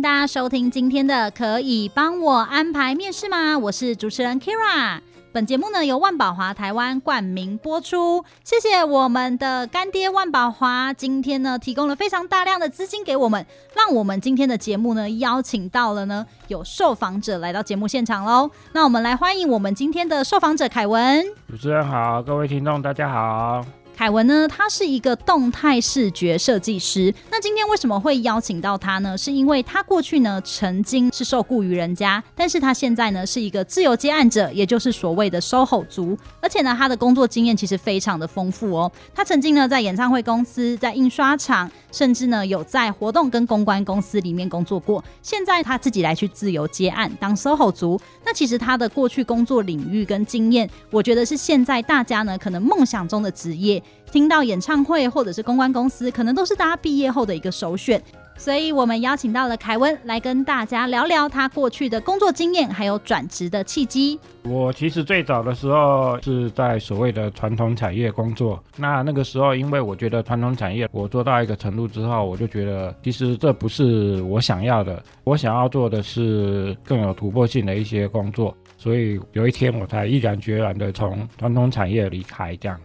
大家收听今天的《可以帮我安排面试吗》？我是主持人 Kira。本节目呢由万宝华台湾冠名播出，谢谢我们的干爹万宝华，今天呢提供了非常大量的资金给我们，让我们今天的节目呢邀请到了呢有受访者来到节目现场喽。那我们来欢迎我们今天的受访者凯文。主持人好，各位听众大家好。凯文呢，他是一个动态视觉设计师。那今天为什么会邀请到他呢？是因为他过去呢曾经是受雇于人家，但是他现在呢是一个自由接案者，也就是所谓的 SOHO 族。而且呢，他的工作经验其实非常的丰富哦。他曾经呢在演唱会公司、在印刷厂，甚至呢有在活动跟公关公司里面工作过。现在他自己来去自由接案当 SOHO 族。那其实他的过去工作领域跟经验，我觉得是现在大家呢可能梦想中的职业。听到演唱会或者是公关公司，可能都是大家毕业后的一个首选，所以我们邀请到了凯文来跟大家聊聊他过去的工作经验，还有转职的契机。我其实最早的时候是在所谓的传统产业工作，那那个时候因为我觉得传统产业我做到一个程度之后，我就觉得其实这不是我想要的，我想要做的是更有突破性的一些工作，所以有一天我才毅然决然的从传统产业离开，这样。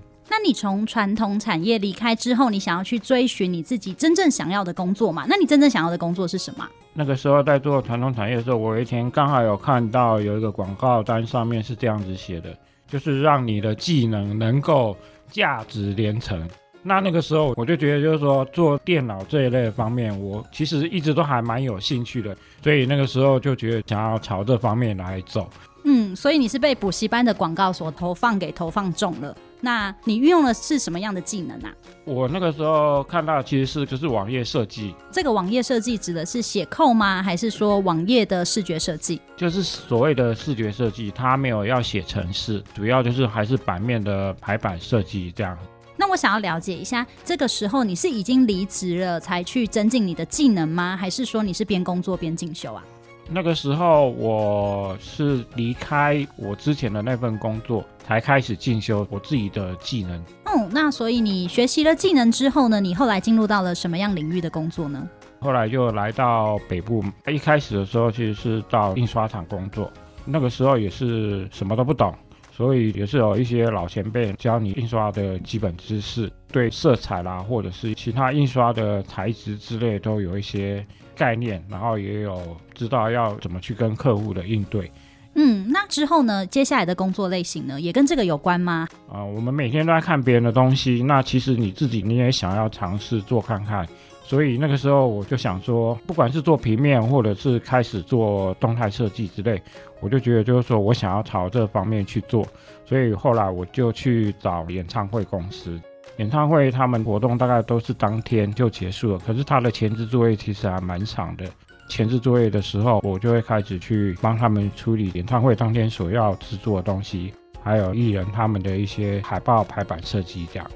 你从传统产业离开之后，你想要去追寻你自己真正想要的工作吗？那你真正想要的工作是什么？那个时候在做传统产业的时候，我有一天刚好有看到有一个广告单，上面是这样子写的，就是让你的技能能够价值连城。那那个时候我就觉得，就是说做电脑这一类的方面，我其实一直都还蛮有兴趣的，所以那个时候就觉得想要朝这方面来走。嗯，所以你是被补习班的广告所投放给投放中了。那你运用的是什么样的技能啊？我那个时候看到其实是就是网页设计。这个网页设计指的是写 code 吗？还是说网页的视觉设计？就是所谓的视觉设计，它没有要写程式，主要就是还是版面的排版设计这样。那我想要了解一下，这个时候你是已经离职了才去增进你的技能吗？还是说你是边工作边进修啊？那个时候我是离开我之前的那份工作，才开始进修我自己的技能。嗯，那所以你学习了技能之后呢，你后来进入到了什么样领域的工作呢？后来就来到北部，一开始的时候其实是到印刷厂工作，那个时候也是什么都不懂，所以也是有一些老前辈教你印刷的基本知识，对色彩啦，或者是其他印刷的材质之类都有一些概念，然后也有知道要怎么去跟客户的应对。嗯，那之后呢？接下来的工作类型呢，也跟这个有关吗？啊、呃，我们每天都在看别人的东西，那其实你自己你也想要尝试做看看。所以那个时候我就想说，不管是做平面，或者是开始做动态设计之类，我就觉得就是说我想要朝这方面去做。所以后来我就去找演唱会公司。演唱会他们活动大概都是当天就结束了，可是他的前置作业其实还蛮长的。前置作业的时候，我就会开始去帮他们处理演唱会当天所要制作的东西，还有艺人他们的一些海报排版设计这样。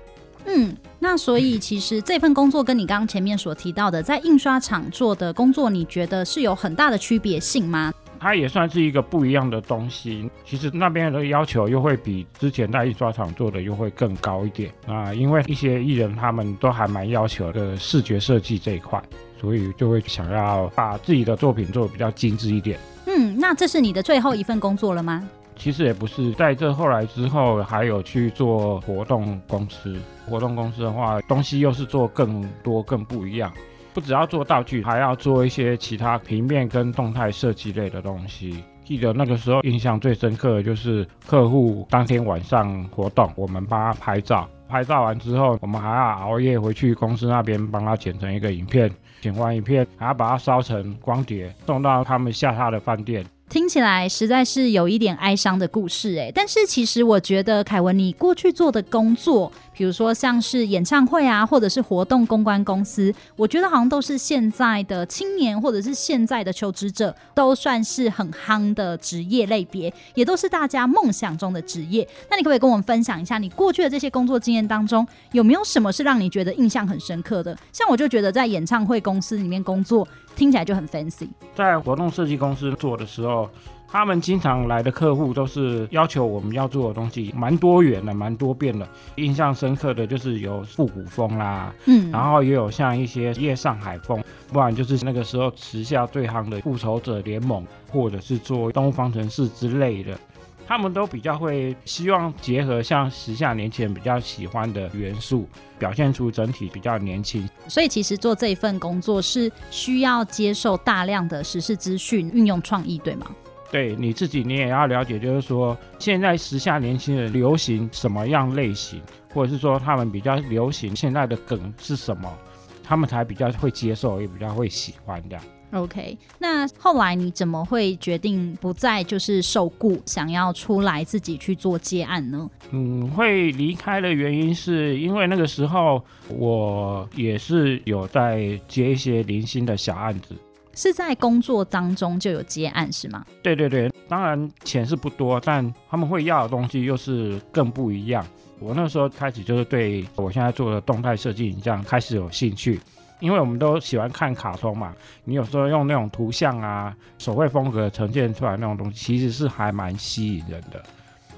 嗯，那所以其实这份工作跟你刚刚前面所提到的在印刷厂做的工作，你觉得是有很大的区别性吗？它也算是一个不一样的东西。其实那边的要求又会比之前在印刷厂做的又会更高一点啊，因为一些艺人他们都还蛮要求的视觉设计这一块，所以就会想要把自己的作品做得比较精致一点。嗯，那这是你的最后一份工作了吗？其实也不是，在这后来之后还有去做活动公司。活动公司的话，东西又是做更多更不一样。不只要做道具，还要做一些其他平面跟动态设计类的东西。记得那个时候印象最深刻的就是客户当天晚上活动，我们帮他拍照，拍照完之后，我们还要熬夜回去公司那边帮他剪成一个影片，剪完影片还要把它烧成光碟，送到他们下榻的饭店。听起来实在是有一点哀伤的故事诶，但是其实我觉得凯文，你过去做的工作，比如说像是演唱会啊，或者是活动公关公司，我觉得好像都是现在的青年或者是现在的求职者都算是很夯的职业类别，也都是大家梦想中的职业。那你可不可以跟我们分享一下，你过去的这些工作经验当中，有没有什么是让你觉得印象很深刻的？像我就觉得在演唱会公司里面工作，听起来就很 fancy。在活动设计公司做的时候。他们经常来的客户都是要求我们要做的东西蛮多元的，蛮多变的。印象深刻的就是有复古风啦，嗯，然后也有像一些夜上海风，不然就是那个时候时下最夯的复仇者联盟，或者是做东方城市之类的。他们都比较会希望结合像时下年轻人比较喜欢的元素，表现出整体比较年轻。所以其实做这一份工作是需要接受大量的时事资讯，运用创意，对吗？对你自己，你也要了解，就是说现在时下年轻人流行什么样类型，或者是说他们比较流行现在的梗是什么，他们才比较会接受，也比较会喜欢的。OK，那后来你怎么会决定不再就是受雇，想要出来自己去做接案呢？嗯，会离开的原因是因为那个时候我也是有在接一些零星的小案子。是在工作当中就有接案是吗？对对对，当然钱是不多，但他们会要的东西又是更不一样。我那时候开始就是对我现在做的动态设计影像开始有兴趣，因为我们都喜欢看卡通嘛，你有时候用那种图像啊、手绘风格呈现出来那种东西，其实是还蛮吸引人的。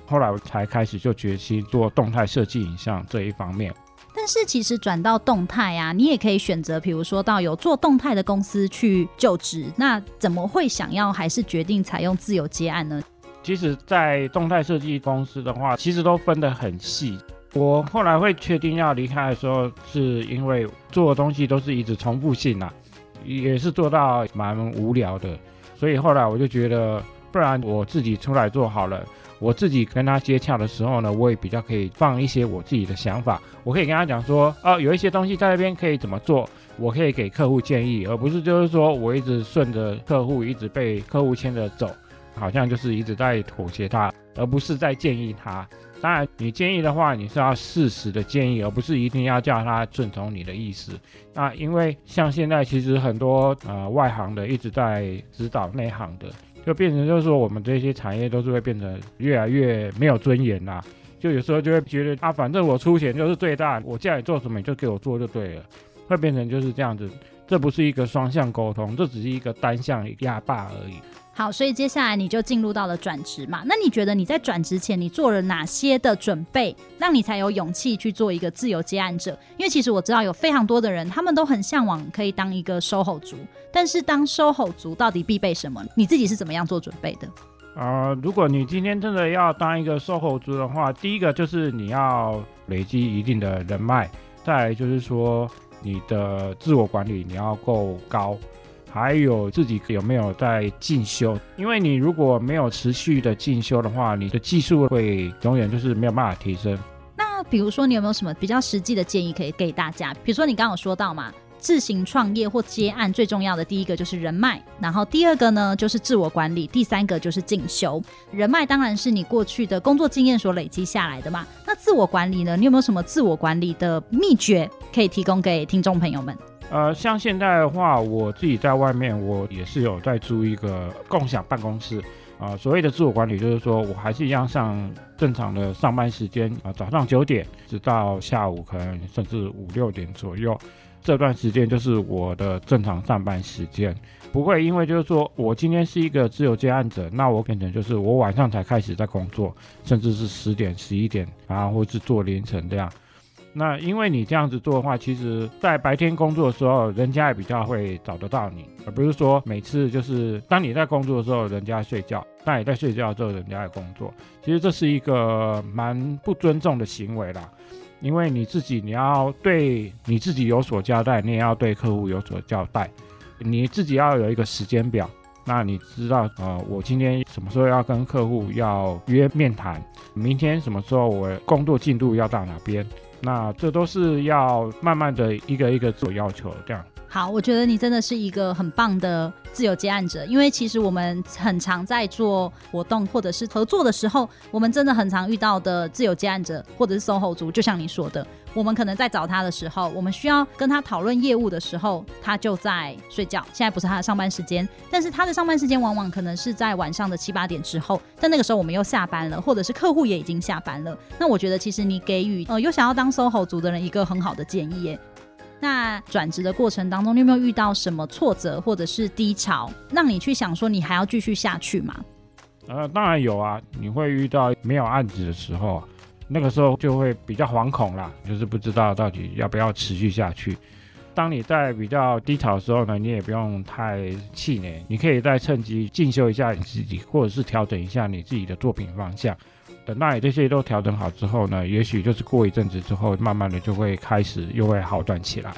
后来我才开始就决心做动态设计影像这一方面。但是其实转到动态啊，你也可以选择，比如说到有做动态的公司去就职。那怎么会想要还是决定采用自由接案呢？其实，在动态设计公司的话，其实都分得很细。我后来会确定要离开的时候，是因为做的东西都是一直重复性啊，也是做到蛮无聊的。所以后来我就觉得，不然我自己出来做好了。我自己跟他接洽的时候呢，我也比较可以放一些我自己的想法，我可以跟他讲说，哦，有一些东西在那边可以怎么做，我可以给客户建议，而不是就是说我一直顺着客户，一直被客户牵着走，好像就是一直在妥协他，而不是在建议他。当然，你建议的话，你是要适时的建议，而不是一定要叫他遵从你的意思。那因为像现在其实很多呃外行的一直在指导内行的。就变成就是说，我们这些产业都是会变得越来越没有尊严啦。就有时候就会觉得啊，反正我出钱就是最大，我叫你做什么你就给我做就对了，会变成就是这样子。这不是一个双向沟通，这只是一个单向压霸而已。好，所以接下来你就进入到了转职嘛。那你觉得你在转职前，你做了哪些的准备，让你才有勇气去做一个自由接案者？因为其实我知道有非常多的人，他们都很向往可以当一个 SOHO 族，但是当 SOHO 族到底必备什么？你自己是怎么样做准备的？啊、呃，如果你今天真的要当一个 SOHO 族的话，第一个就是你要累积一定的人脉，再来就是说你的自我管理你要够高。还有自己有没有在进修？因为你如果没有持续的进修的话，你的技术会永远就是没有办法提升。那比如说，你有没有什么比较实际的建议可以给大家？比如说，你刚刚有说到嘛，自行创业或接案最重要的第一个就是人脉，然后第二个呢就是自我管理，第三个就是进修。人脉当然是你过去的工作经验所累积下来的嘛。那自我管理呢？你有没有什么自我管理的秘诀可以提供给听众朋友们？呃，像现在的话，我自己在外面，我也是有在租一个共享办公室。啊、所谓的自我管理，就是说我还是一样上正常的上班时间啊、早上九点直到下午可能甚至五六点左右，这段时间就是我的正常上班时间，不会因为就是说我今天是一个自由接案者，那我可能就是我晚上才开始在工作，甚至是十点、十一点啊，或是做凌晨这样。那因为你这样子做的话，其实，在白天工作的时候，人家也比较会找得到你，而不是说每次就是当你在工作的时候，人家睡觉；当你在睡觉的时候，人家在工作。其实这是一个蛮不尊重的行为啦，因为你自己你要对你自己有所交代，你也要对客户有所交代，你自己要有一个时间表。那你知道，呃，我今天什么时候要跟客户要约面谈？明天什么时候我工作进度要到哪边？那这都是要慢慢的一个一个做要求，这样。好，我觉得你真的是一个很棒的自由接案者，因为其实我们很常在做活动或者是合作的时候，我们真的很常遇到的自由接案者或者是 SOHO 族，就像你说的，我们可能在找他的时候，我们需要跟他讨论业务的时候，他就在睡觉，现在不是他的上班时间，但是他的上班时间往往可能是在晚上的七八点之后，但那个时候我们又下班了，或者是客户也已经下班了，那我觉得其实你给予呃有想要当 SOHO 族的人一个很好的建议耶。那转职的过程当中，你有没有遇到什么挫折或者是低潮，让你去想说你还要继续下去吗？呃，当然有啊，你会遇到没有案子的时候，那个时候就会比较惶恐啦，就是不知道到底要不要持续下去。当你在比较低潮的时候呢，你也不用太气馁，你可以再趁机进修一下你自己，或者是调整一下你自己的作品方向。等到你这些都调整好之后呢，也许就是过一阵子之后，慢慢的就会开始又会好转起来。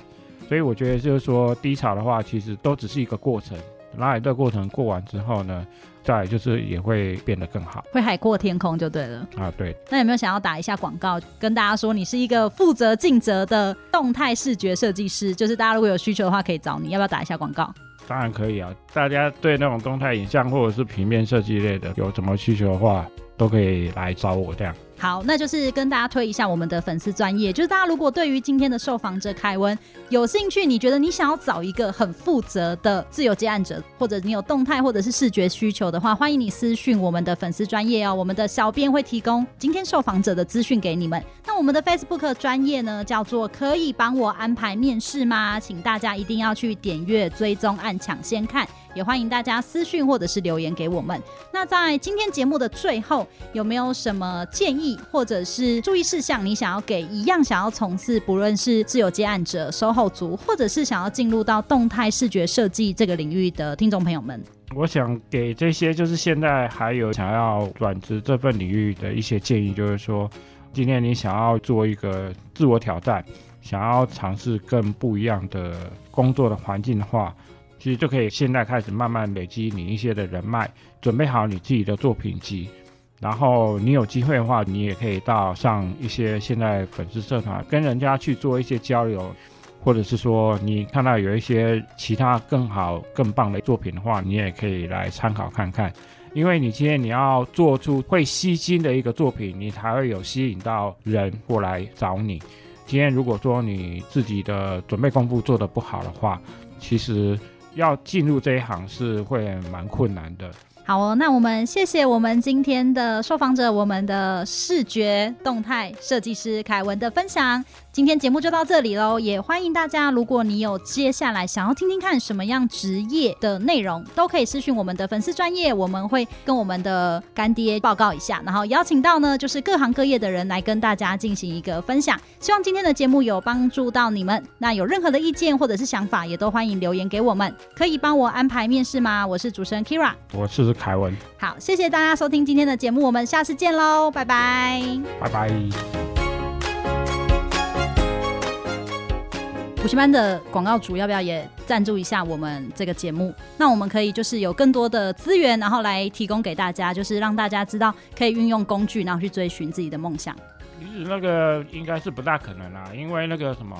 所以我觉得就是说低潮的话，其实都只是一个过程。等到你这个过程过完之后呢，再就是也会变得更好，会海阔天空就对了啊。对，那有没有想要打一下广告，跟大家说你是一个负责尽责的动态视觉设计师？就是大家如果有需求的话，可以找你，要不要打一下广告？当然可以啊。大家对那种动态影像或者是平面设计类的有什么需求的话，都可以来找我这样。好，那就是跟大家推一下我们的粉丝专业，就是大家如果对于今天的受访者凯文有兴趣，你觉得你想要找一个很负责的自由接案者，或者你有动态或者是视觉需求的话，欢迎你私讯我们的粉丝专业哦，我们的小编会提供今天受访者的资讯给你们。那我们的 Facebook 专业呢，叫做可以帮我安排面试吗？请大家一定要去点阅、追踪、按抢先看。也欢迎大家私讯或者是留言给我们。那在今天节目的最后，有没有什么建议或者是注意事项，你想要给一样想要从事不论是自由接案者、售后组，或者是想要进入到动态视觉设计这个领域的听众朋友们？我想给这些就是现在还有想要转职这份领域的一些建议，就是说，今天你想要做一个自我挑战，想要尝试更不一样的工作的环境的话。其实就可以现在开始慢慢累积你一些的人脉，准备好你自己的作品集，然后你有机会的话，你也可以到上一些现在粉丝社团，跟人家去做一些交流，或者是说你看到有一些其他更好更棒的作品的话，你也可以来参考看看。因为你今天你要做出会吸睛的一个作品，你才会有吸引到人过来找你。今天如果说你自己的准备功夫做得不好的话，其实。要进入这一行是会蛮困难的。好哦，那我们谢谢我们今天的受访者，我们的视觉动态设计师凯文的分享。今天节目就到这里喽，也欢迎大家，如果你有接下来想要听听看什么样职业的内容，都可以私讯我们的粉丝专业，我们会跟我们的干爹报告一下，然后邀请到呢就是各行各业的人来跟大家进行一个分享。希望今天的节目有帮助到你们。那有任何的意见或者是想法，也都欢迎留言给我们。可以帮我安排面试吗？我是主持人 Kira，我是凯文。好，谢谢大家收听今天的节目，我们下次见喽，拜拜，拜拜。补习班的广告主要不要也赞助一下我们这个节目？那我们可以就是有更多的资源，然后来提供给大家，就是让大家知道可以运用工具，然后去追寻自己的梦想。其实那个应该是不大可能啦，因为那个什么，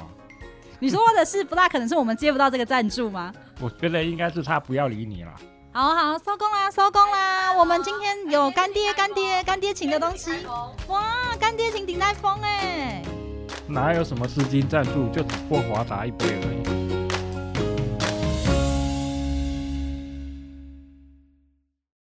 你说的是不大可能是我们接不到这个赞助吗？我觉得应该是他不要理你了。好好收工啦，收工啦！我们今天有干爹、干爹、干爹请的东西，哇，干爹请顶戴风哎。哪有什么资金赞助，就只霍华达一杯而已。